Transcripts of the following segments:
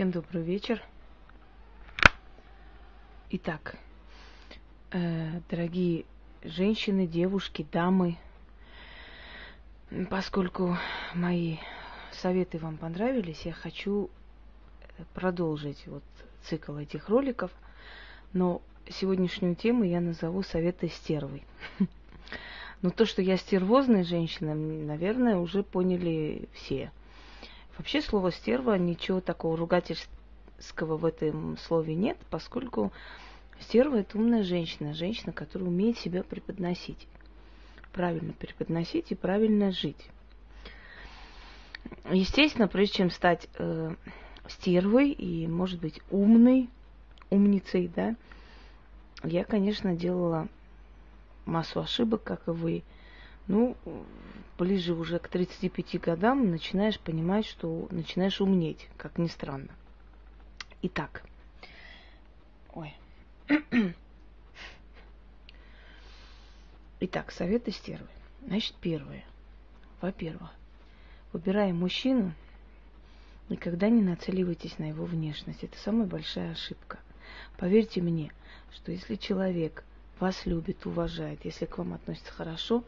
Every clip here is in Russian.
Всем добрый вечер. Итак, э, дорогие женщины, девушки, дамы, поскольку мои советы вам понравились, я хочу продолжить вот цикл этих роликов, но сегодняшнюю тему я назову советы стервы. Но то, что я стервозная женщина, наверное, уже поняли все – Вообще слово стерва, ничего такого ругательского в этом слове нет, поскольку стерва это умная женщина, женщина, которая умеет себя преподносить. Правильно преподносить и правильно жить. Естественно, прежде чем стать э, стервой и, может быть, умной, умницей, да, я, конечно, делала массу ошибок, как и вы. Ну, ближе уже к 35 годам начинаешь понимать, что начинаешь умнеть, как ни странно. Итак. Ой. Итак, советы стервы. Значит, первое. Во-первых, выбирая мужчину, никогда не нацеливайтесь на его внешность. Это самая большая ошибка. Поверьте мне, что если человек вас любит, уважает, если к вам относится хорошо,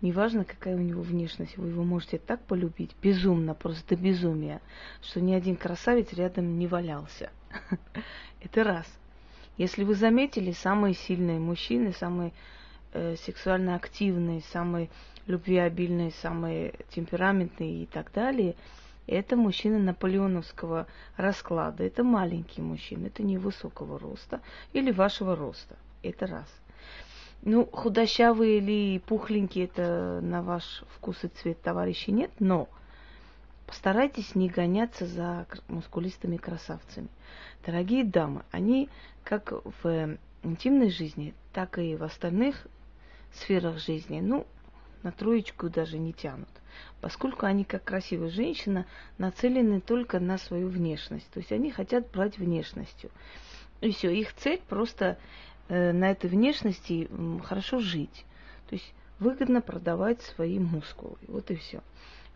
неважно, какая у него внешность, вы его можете так полюбить, безумно, просто до безумия, что ни один красавец рядом не валялся. Это раз. Если вы заметили, самые сильные мужчины, самые э, сексуально активные, самые любвеобильные, самые темпераментные и так далее, это мужчины наполеоновского расклада. Это маленький мужчина, это невысокого роста или вашего роста. Это раз. Ну, худощавые или пухленькие, это на ваш вкус и цвет, товарищи, нет, но постарайтесь не гоняться за мускулистыми красавцами. Дорогие дамы, они как в интимной жизни, так и в остальных сферах жизни, ну, на троечку даже не тянут, поскольку они, как красивая женщина, нацелены только на свою внешность. То есть они хотят брать внешностью. И все, их цель просто на этой внешности хорошо жить. То есть выгодно продавать свои мускулы. Вот и все.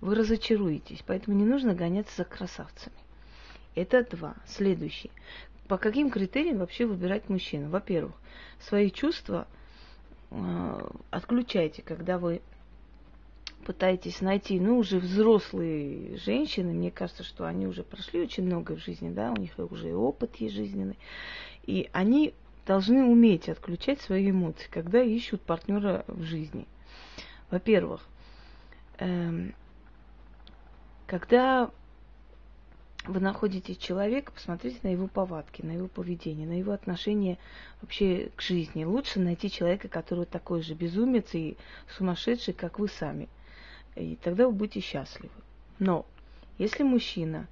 Вы разочаруетесь, поэтому не нужно гоняться за красавцами. Это два. Следующий. По каким критериям вообще выбирать мужчину? Во-первых, свои чувства э, отключайте, когда вы пытаетесь найти, ну, уже взрослые женщины, мне кажется, что они уже прошли очень много в жизни, да, у них уже и опыт есть жизненный, и они должны уметь отключать свои эмоции, когда ищут партнера в жизни. Во-первых, эм, когда вы находите человека, посмотрите на его повадки, на его поведение, на его отношение вообще к жизни. Лучше найти человека, который такой же безумец и сумасшедший, как вы сами. И тогда вы будете счастливы. Но если мужчина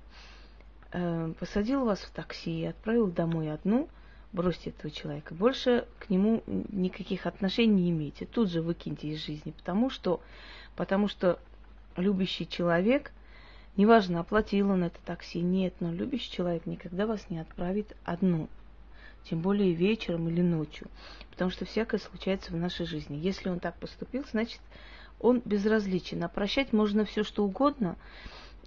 э, посадил вас в такси и отправил домой одну – бросьте этого человека. Больше к нему никаких отношений не имейте. Тут же выкиньте из жизни, потому что, потому что любящий человек, неважно, оплатил он это такси, нет, но любящий человек никогда вас не отправит одну. Тем более вечером или ночью. Потому что всякое случается в нашей жизни. Если он так поступил, значит, он безразличен. А прощать можно все что угодно,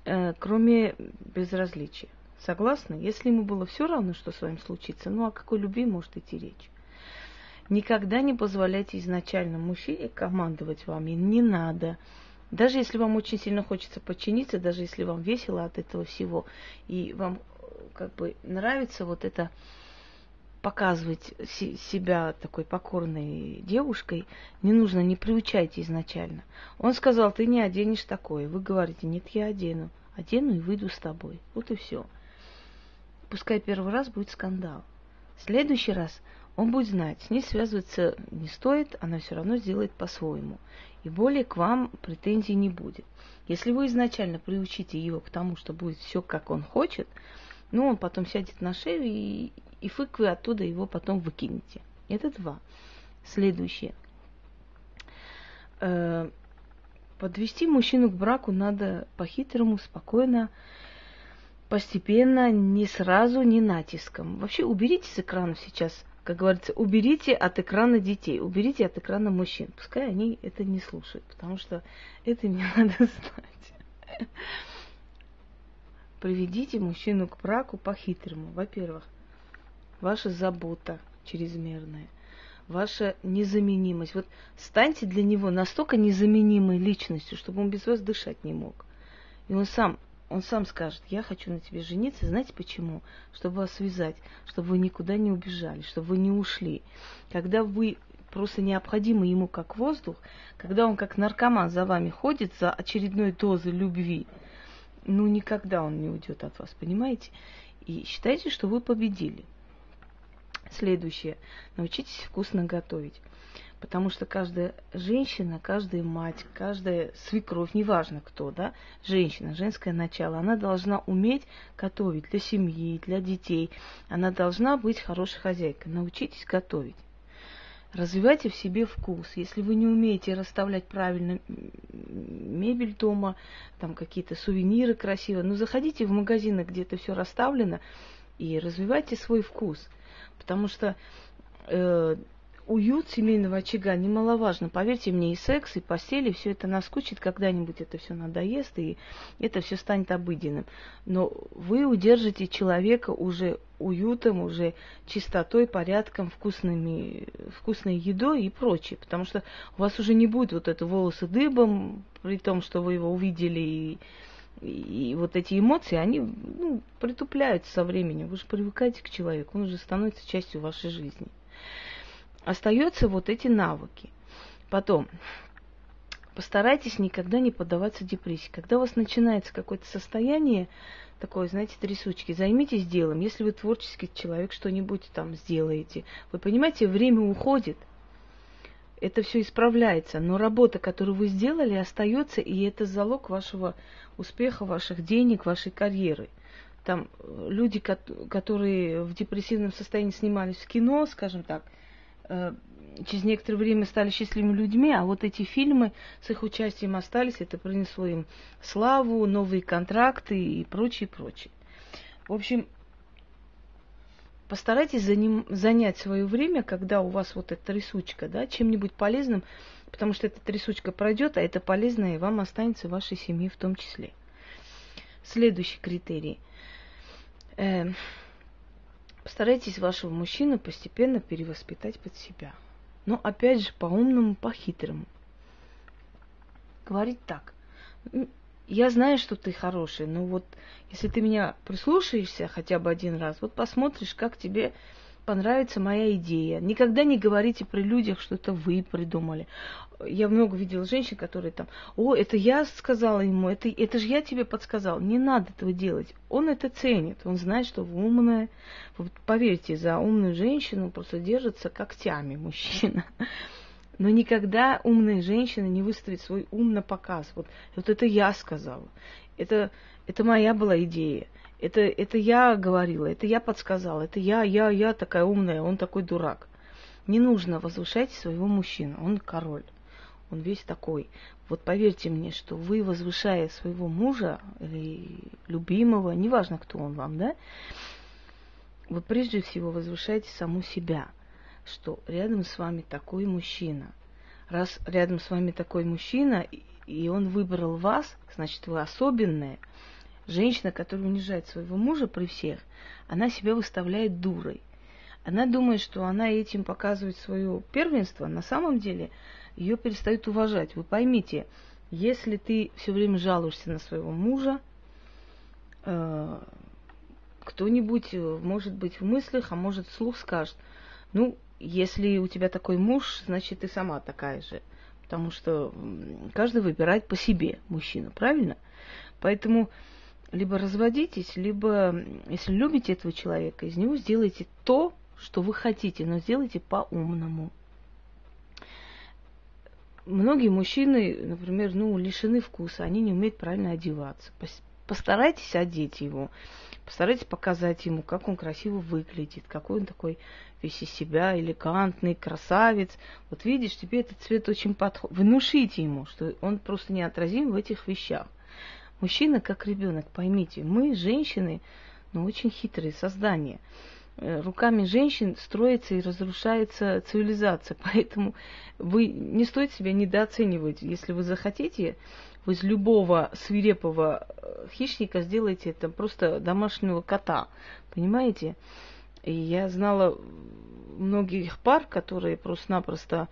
э, кроме безразличия. Согласны? Если ему было все равно, что с вами случится, ну о какой любви может идти речь? Никогда не позволяйте изначально мужчине командовать вами. Не надо. Даже если вам очень сильно хочется подчиниться, даже если вам весело от этого всего, и вам как бы нравится вот это показывать себя такой покорной девушкой, не нужно, не приучайте изначально. Он сказал, ты не оденешь такое. Вы говорите, нет, я одену. Одену и выйду с тобой. Вот и все пускай первый раз будет скандал. В следующий раз он будет знать, с ней связываться не стоит, она все равно сделает по-своему. И более к вам претензий не будет. Если вы изначально приучите его к тому, что будет все, как он хочет, ну, он потом сядет на шею, и, и фык вы оттуда его потом выкинете. Это два. Следующее. Э, подвести мужчину к браку надо по-хитрому, спокойно, постепенно, не сразу, не натиском. Вообще уберите с экранов сейчас, как говорится, уберите от экрана детей, уберите от экрана мужчин. Пускай они это не слушают, потому что это мне надо знать. приведите мужчину к браку по-хитрому. Во-первых, ваша забота чрезмерная, ваша незаменимость. Вот станьте для него настолько незаменимой личностью, чтобы он без вас дышать не мог. И он сам, он сам скажет, я хочу на тебе жениться, знаете почему? Чтобы вас связать, чтобы вы никуда не убежали, чтобы вы не ушли. Когда вы просто необходимы ему как воздух, когда он как наркоман за вами ходит за очередной дозой любви, ну никогда он не уйдет от вас, понимаете? И считайте, что вы победили. Следующее. Научитесь вкусно готовить. Потому что каждая женщина, каждая мать, каждая свекровь, неважно кто, да, женщина, женское начало, она должна уметь готовить для семьи, для детей. Она должна быть хорошей хозяйкой. Научитесь готовить. Развивайте в себе вкус. Если вы не умеете расставлять правильно мебель дома, там какие-то сувениры красивые, ну заходите в магазины, где это все расставлено, и развивайте свой вкус. Потому что э, уют семейного очага немаловажно. Поверьте мне, и секс, и постели, все это наскучит, когда-нибудь это все надоест, и это все станет обыденным. Но вы удержите человека уже уютом, уже чистотой, порядком, вкусными, вкусной едой и прочее. Потому что у вас уже не будет вот это волосы дыбом, при том, что вы его увидели и и вот эти эмоции, они ну, притупляются со временем. Вы же привыкаете к человеку, он уже становится частью вашей жизни остаются вот эти навыки. Потом, постарайтесь никогда не поддаваться депрессии. Когда у вас начинается какое-то состояние, такое, знаете, трясучки, займитесь делом. Если вы творческий человек, что-нибудь там сделаете. Вы понимаете, время уходит, это все исправляется, но работа, которую вы сделали, остается, и это залог вашего успеха, ваших денег, вашей карьеры. Там э, люди, которые в депрессивном состоянии снимались в кино, скажем так, через некоторое время стали счастливыми людьми, а вот эти фильмы с их участием остались, это принесло им славу, новые контракты и прочее, прочее. В общем, постарайтесь заним, занять свое время, когда у вас вот эта трясучка, да, чем-нибудь полезным, потому что эта трясучка пройдет, а это полезное вам останется в вашей семье в том числе. Следующий критерий. Э, Постарайтесь вашего мужчину постепенно перевоспитать под себя. Но опять же, по-умному, по-хитрому. Говорить так. Я знаю, что ты хороший, но вот если ты меня прислушаешься хотя бы один раз, вот посмотришь, как тебе понравится моя идея. Никогда не говорите при людях, что это вы придумали. Я много видела женщин, которые там, о, это я сказала ему, это, это же я тебе подсказал. Не надо этого делать. Он это ценит, он знает, что вы умная. Вот поверьте, за умную женщину просто держится когтями мужчина. Но никогда умная женщина не выставит свой ум на показ. Вот, вот это я сказала. Это, это моя была идея. Это, это я говорила, это я подсказала, это я, я, я такая умная, он такой дурак. Не нужно возвышать своего мужчину, он король, он весь такой. Вот поверьте мне, что вы, возвышая своего мужа или любимого, неважно, кто он вам, да, вы прежде всего возвышаете саму себя, что рядом с вами такой мужчина. Раз рядом с вами такой мужчина, и он выбрал вас, значит, вы особенная – Женщина, которая унижает своего мужа при всех, она себя выставляет дурой. Она думает, что она этим показывает свое первенство. На самом деле ее перестают уважать. Вы поймите, если ты все время жалуешься на своего мужа, э, кто-нибудь, э, может быть, в мыслях, а может, вслух скажет, ну, если у тебя такой муж, значит, ты сама такая же. Потому что каждый выбирает по себе мужчину, правильно? Поэтому либо разводитесь, либо, если любите этого человека, из него сделайте то, что вы хотите, но сделайте по-умному. Многие мужчины, например, ну, лишены вкуса, они не умеют правильно одеваться. Постарайтесь одеть его, постарайтесь показать ему, как он красиво выглядит, какой он такой весь из себя, элегантный, красавец. Вот видишь, тебе этот цвет очень подходит. Внушите ему, что он просто неотразим в этих вещах. Мужчина как ребенок, поймите, мы, женщины, ну, очень хитрые создания. Э, руками женщин строится и разрушается цивилизация. Поэтому вы не стоит себя недооценивать. Если вы захотите, вы из любого свирепого э, хищника сделаете это просто домашнего кота. Понимаете? И я знала многих пар, которые просто-напросто,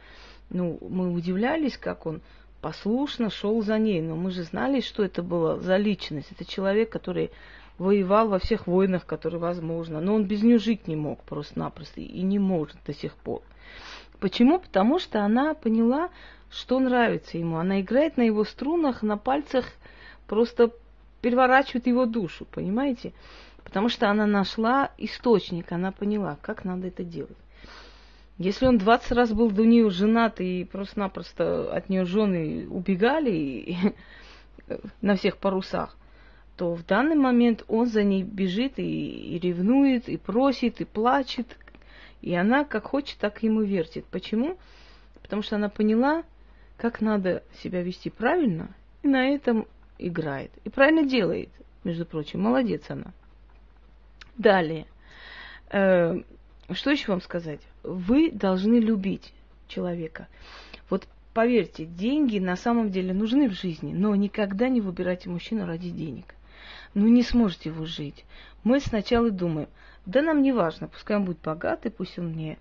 ну, мы удивлялись, как он послушно шел за ней. Но мы же знали, что это было за личность. Это человек, который воевал во всех войнах, которые возможно. Но он без нее жить не мог просто-напросто и не может до сих пор. Почему? Потому что она поняла, что нравится ему. Она играет на его струнах, на пальцах, просто переворачивает его душу, понимаете? Потому что она нашла источник, она поняла, как надо это делать. Если он 20 раз был до нее женат и просто-напросто от нее жены убегали на всех парусах, то в данный момент он за ней бежит и, и ревнует, и просит, и плачет. И она как хочет, так ему вертит. Почему? Потому что она поняла, как надо себя вести правильно, и на этом играет. И правильно делает, между прочим. Молодец она. Далее. Э, что еще вам сказать? Вы должны любить человека. Вот поверьте, деньги на самом деле нужны в жизни, но никогда не выбирайте мужчину ради денег ну не сможете вы жить. Мы сначала думаем, да нам не важно, пускай он будет богатый, пусть он мне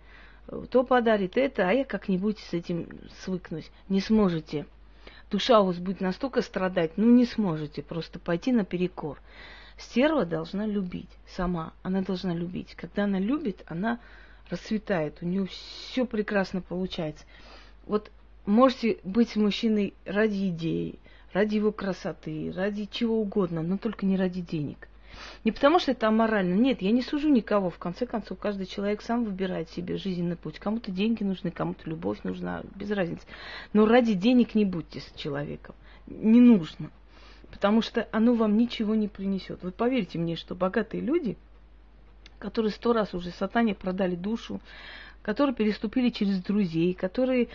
э, то подарит это, а я как-нибудь с этим свыкнусь. Не сможете. Душа у вас будет настолько страдать, ну не сможете просто пойти наперекор. Стерва должна любить сама, она должна любить. Когда она любит, она расцветает, у нее все прекрасно получается. Вот можете быть мужчиной ради идеи, ради его красоты, ради чего угодно, но только не ради денег. Не потому что это аморально. Нет, я не сужу никого. В конце концов, каждый человек сам выбирает себе жизненный путь. Кому-то деньги нужны, кому-то любовь нужна, без разницы. Но ради денег не будьте с человеком. Не нужно. Потому что оно вам ничего не принесет. Вы поверьте мне, что богатые люди, которые сто раз уже сатане продали душу, которые переступили через друзей, которые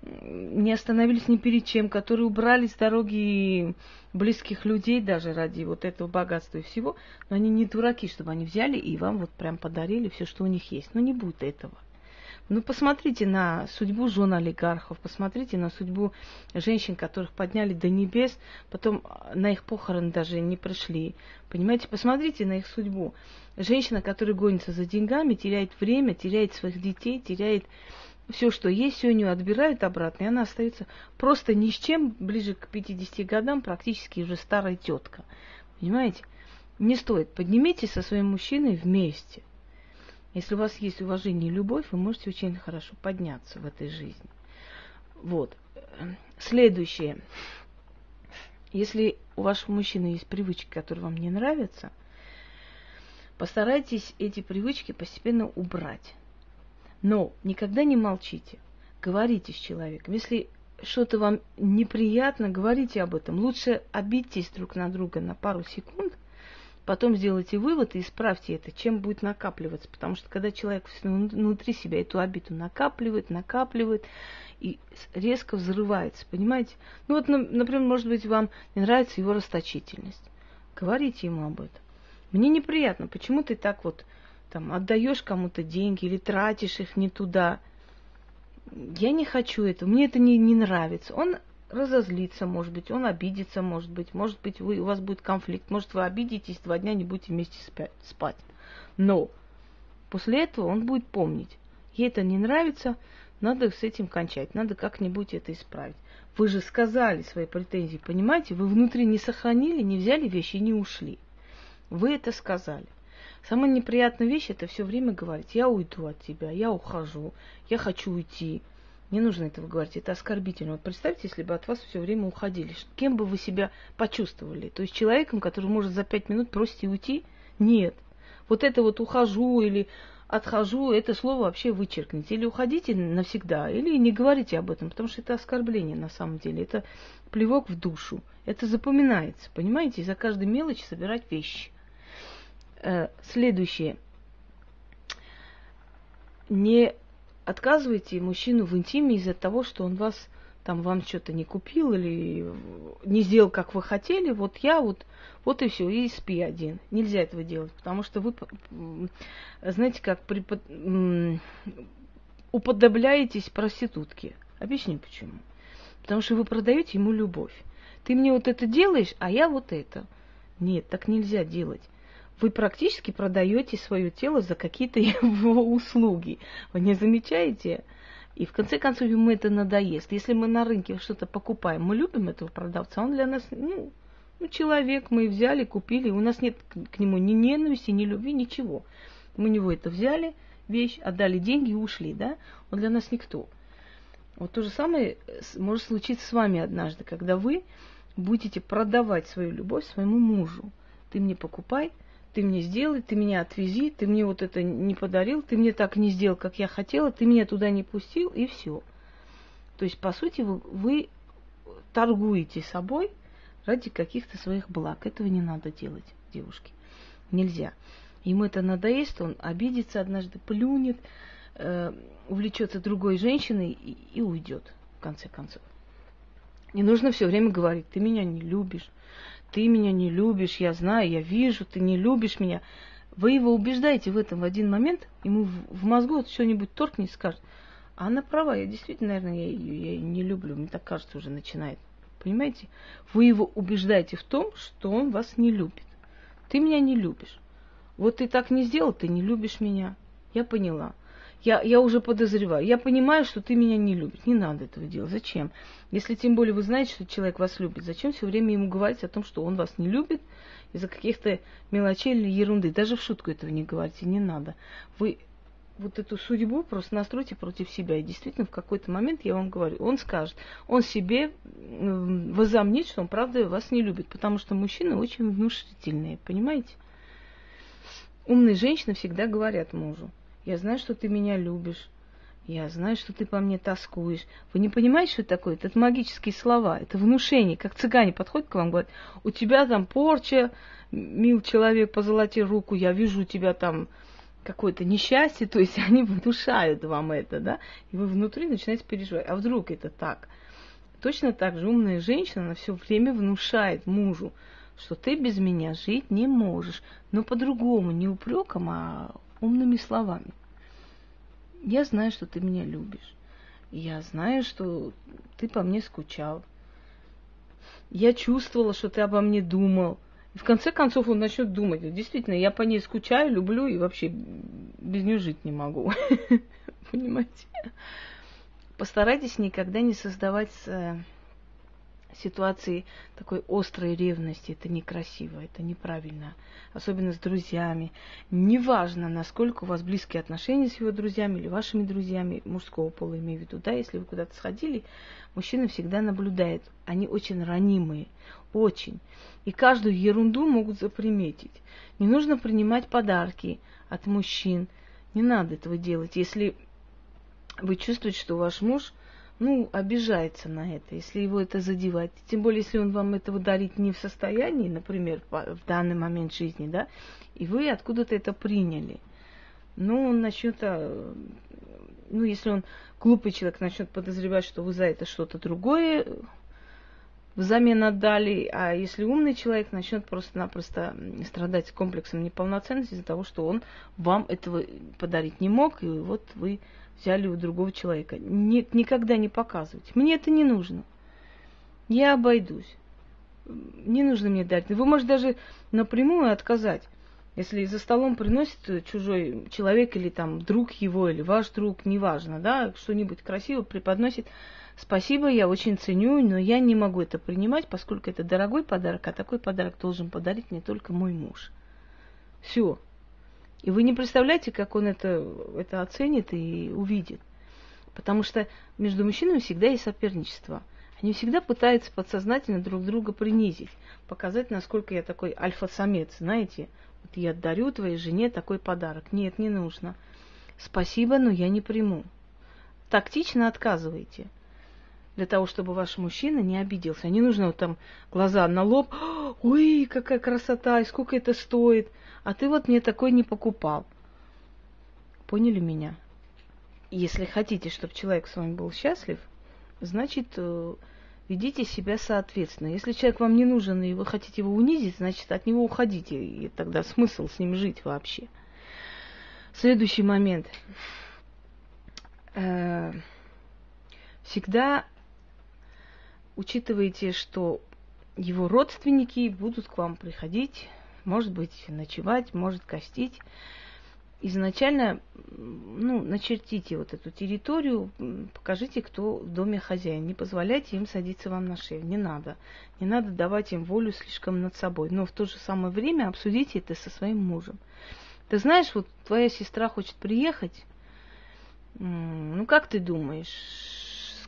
не остановились ни перед чем, которые убрали с дороги близких людей даже ради вот этого богатства и всего, но они не дураки, чтобы они взяли и вам вот прям подарили все, что у них есть. Но не будет этого. Ну, посмотрите на судьбу жен олигархов, посмотрите на судьбу женщин, которых подняли до небес, потом на их похороны даже не пришли. Понимаете, посмотрите на их судьбу. Женщина, которая гонится за деньгами, теряет время, теряет своих детей, теряет все, что есть, все у нее отбирают обратно, и она остается просто ни с чем, ближе к 50 годам, практически уже старая тетка. Понимаете? Не стоит. Поднимитесь со своим мужчиной вместе. Если у вас есть уважение и любовь, вы можете очень хорошо подняться в этой жизни. Вот. Следующее. Если у вашего мужчины есть привычки, которые вам не нравятся, постарайтесь эти привычки постепенно убрать. Но никогда не молчите. Говорите с человеком. Если что-то вам неприятно, говорите об этом. Лучше обидьтесь друг на друга на пару секунд, потом сделайте вывод и исправьте это, чем будет накапливаться. Потому что когда человек внутри себя эту обиду накапливает, накапливает и резко взрывается, понимаете? Ну вот, например, может быть, вам не нравится его расточительность. Говорите ему об этом. Мне неприятно, почему ты так вот там отдаешь кому-то деньги или тратишь их не туда. Я не хочу этого, мне это не, не нравится. Он разозлится, может быть, он обидится, может быть, может быть, вы, у вас будет конфликт, может, вы обидитесь, два дня не будете вместе спать. Но после этого он будет помнить, ей это не нравится, надо с этим кончать, надо как-нибудь это исправить. Вы же сказали свои претензии, понимаете? Вы внутри не сохранили, не взяли вещи и не ушли. Вы это сказали. Самая неприятная вещь это все время говорить, я уйду от тебя, я ухожу, я хочу уйти. Не нужно этого говорить, это оскорбительно. Вот представьте, если бы от вас все время уходили, кем бы вы себя почувствовали? То есть человеком, который может за пять минут просить уйти? Нет. Вот это вот ухожу или отхожу, это слово вообще вычеркните. Или уходите навсегда, или не говорите об этом, потому что это оскорбление на самом деле. Это плевок в душу. Это запоминается, понимаете? За каждой мелочи собирать вещи. Э, следующее. Не отказывайте мужчину в интиме из-за того, что он вас там вам что-то не купил или не сделал, как вы хотели, вот я вот, вот и все, и спи один. Нельзя этого делать, потому что вы, знаете, как препод... уподобляетесь проститутке. Объясню почему. Потому что вы продаете ему любовь. Ты мне вот это делаешь, а я вот это. Нет, так нельзя делать. Вы практически продаете свое тело за какие-то его услуги. Вы не замечаете? И в конце концов ему это надоест. Если мы на рынке что-то покупаем, мы любим этого продавца, он для нас, ну, ну человек, мы взяли, купили, у нас нет к нему ни ненависти, ни любви, ничего. Мы у него это взяли, вещь, отдали деньги и ушли, да? Он для нас никто. Вот то же самое может случиться с вами однажды, когда вы будете продавать свою любовь своему мужу. Ты мне покупай, ты мне сделай, ты меня отвези, ты мне вот это не подарил, ты мне так не сделал, как я хотела, ты меня туда не пустил, и все. То есть, по сути, вы, вы торгуете собой ради каких-то своих благ. Этого не надо делать, девушки. Нельзя. Ему это надоест, он обидится однажды, плюнет, э, увлечется другой женщиной и, и уйдет, в конце концов. Не нужно все время говорить, ты меня не любишь, ты меня не любишь, я знаю, я вижу, ты не любишь меня. Вы его убеждаете в этом в один момент, ему в, мозгу вот что-нибудь торкнет и скажет, а она права, я действительно, наверное, я ее, я ее не люблю, мне так кажется, уже начинает. Понимаете? Вы его убеждаете в том, что он вас не любит. Ты меня не любишь. Вот ты так не сделал, ты не любишь меня. Я поняла. Я, я уже подозреваю. Я понимаю, что ты меня не любишь. Не надо этого делать. Зачем? Если тем более вы знаете, что человек вас любит, зачем все время ему говорить о том, что он вас не любит из-за каких-то мелочей или ерунды? Даже в шутку этого не говорите, не надо. Вы вот эту судьбу просто настройте против себя. И действительно, в какой-то момент, я вам говорю, он скажет, он себе возомнит, что он правда вас не любит, потому что мужчины очень внушительные, понимаете? Умные женщины всегда говорят мужу, я знаю, что ты меня любишь. Я знаю, что ты по мне тоскуешь. Вы не понимаете, что это такое? Это магические слова, это внушение. Как цыгане подходят к вам, говорят, у тебя там порча, мил человек, позолоти руку, я вижу у тебя там какое-то несчастье, то есть они внушают вам это, да, и вы внутри начинаете переживать. А вдруг это так? Точно так же умная женщина, она все время внушает мужу, что ты без меня жить не можешь. Но по-другому, не упреком, а умными словами. Я знаю, что ты меня любишь. Я знаю, что ты по мне скучал. Я чувствовала, что ты обо мне думал. В конце концов он начнет думать. Действительно, я по ней скучаю, люблю и вообще без нее жить не могу. Понимаете? Постарайтесь никогда не создавать э, ситуации такой острой ревности. Это некрасиво, это неправильно. Особенно с друзьями. Неважно, насколько у вас близкие отношения с его друзьями или вашими друзьями, мужского пола имею в виду, да, если вы куда-то сходили, мужчина всегда наблюдает. Они очень ранимые, очень. И каждую ерунду могут заприметить. Не нужно принимать подарки от мужчин. Не надо этого делать. Если вы чувствуете, что ваш муж – ну, обижается на это, если его это задевает. Тем более, если он вам этого дарить не в состоянии, например, в данный момент жизни, да, и вы откуда-то это приняли. Ну, он начнет, а, ну, если он глупый человек, начнет подозревать, что вы за это что-то другое взамен отдали, а если умный человек начнет просто-напросто страдать комплексом неполноценности из-за того, что он вам этого подарить не мог, и вот вы взяли у другого человека. Нет, никогда не показывать. Мне это не нужно. Я обойдусь. Не нужно мне дать. Вы можете даже напрямую отказать. Если за столом приносит чужой человек или там друг его, или ваш друг, неважно, да, что-нибудь красиво преподносит, спасибо, я очень ценю, но я не могу это принимать, поскольку это дорогой подарок, а такой подарок должен подарить не только мой муж. Все. И вы не представляете, как он это, это оценит и увидит. Потому что между мужчинами всегда есть соперничество. Они всегда пытаются подсознательно друг друга принизить, показать, насколько я такой альфа-самец, знаете. Вот я дарю твоей жене такой подарок. Нет, не нужно. Спасибо, но я не приму. Тактично отказывайте. Для того, чтобы ваш мужчина не обиделся. Не нужно вот там глаза на лоб. Ой, какая красота, и сколько это стоит а ты вот мне такой не покупал. Поняли меня? Если хотите, чтобы человек с вами был счастлив, значит, э, ведите себя соответственно. Если человек вам не нужен и вы хотите его унизить, значит, от него уходите. И тогда смысл с ним жить вообще. Следующий момент. Э, всегда учитывайте, что его родственники будут к вам приходить, может быть, ночевать, может, гостить изначально ну, начертите вот эту территорию, покажите, кто в доме хозяин. Не позволяйте им садиться вам на шею. Не надо. Не надо давать им волю слишком над собой. Но в то же самое время обсудите это со своим мужем. Ты знаешь, вот твоя сестра хочет приехать. Ну, как ты думаешь,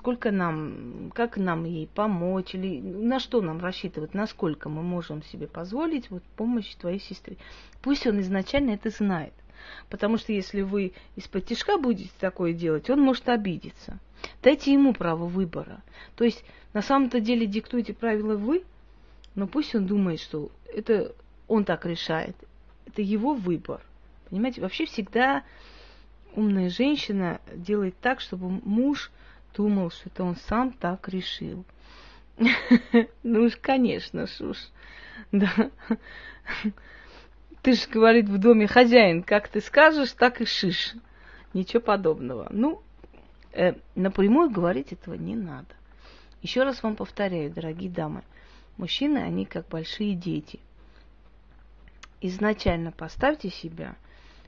сколько нам, как нам ей помочь, или на что нам рассчитывать, насколько мы можем себе позволить вот помощь твоей сестре. Пусть он изначально это знает. Потому что если вы из-под тяжка будете такое делать, он может обидеться. Дайте ему право выбора. То есть на самом-то деле диктуйте правила вы, но пусть он думает, что это он так решает. Это его выбор. Понимаете, вообще всегда умная женщина делает так, чтобы муж думал, что это он сам так решил. Ну уж, конечно, уж. Да. Ты же, говорит, в доме хозяин, как ты скажешь, так и шиш. Ничего подобного. Ну, э, напрямую говорить этого не надо. Еще раз вам повторяю, дорогие дамы, мужчины, они как большие дети. Изначально поставьте себя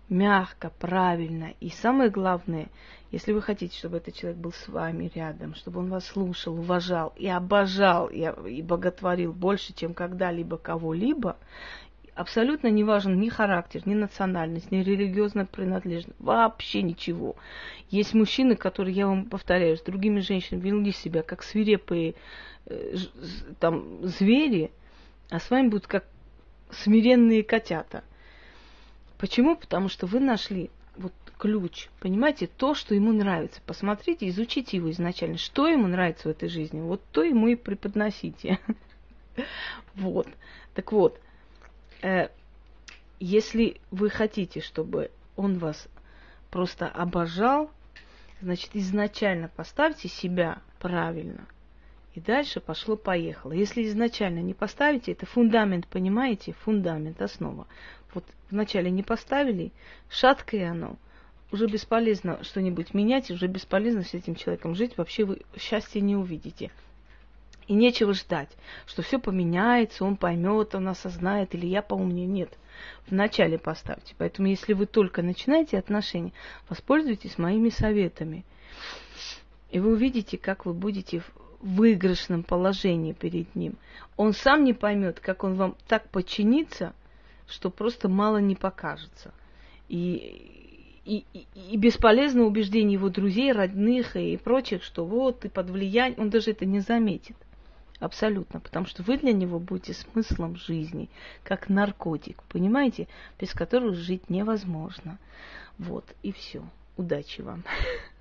мягко, правильно. И самое главное, если вы хотите, чтобы этот человек был с вами рядом, чтобы он вас слушал, уважал и обожал, и, и боготворил больше, чем когда-либо кого-либо, абсолютно не важен ни характер, ни национальность, ни религиозная принадлежность, вообще ничего. Есть мужчины, которые, я вам повторяю, с другими женщинами вели себя как свирепые э, там звери, а с вами будут как смиренные котята. Почему? Потому что вы нашли вот ключ, понимаете, то, что ему нравится. Посмотрите, изучите его изначально, что ему нравится в этой жизни, вот то ему и преподносите. Вот. Так вот, э, если вы хотите, чтобы он вас просто обожал, значит, изначально поставьте себя правильно. И дальше пошло-поехало. Если изначально не поставите, это фундамент, понимаете? Фундамент, основа. Вот вначале не поставили, шаткое оно, уже бесполезно что-нибудь менять, уже бесполезно с этим человеком жить, вообще вы счастья не увидите. И нечего ждать, что все поменяется, он поймет, он осознает, или я поумнее. Нет. Вначале поставьте. Поэтому, если вы только начинаете отношения, воспользуйтесь моими советами. И вы увидите, как вы будете в выигрышном положении перед ним. Он сам не поймет, как он вам так подчинится, что просто мало не покажется. И, и, и, бесполезно убеждение его друзей, родных и прочих, что вот ты под влиянием, он даже это не заметит. Абсолютно. Потому что вы для него будете смыслом жизни, как наркотик, понимаете, без которого жить невозможно. Вот, и все. Удачи вам.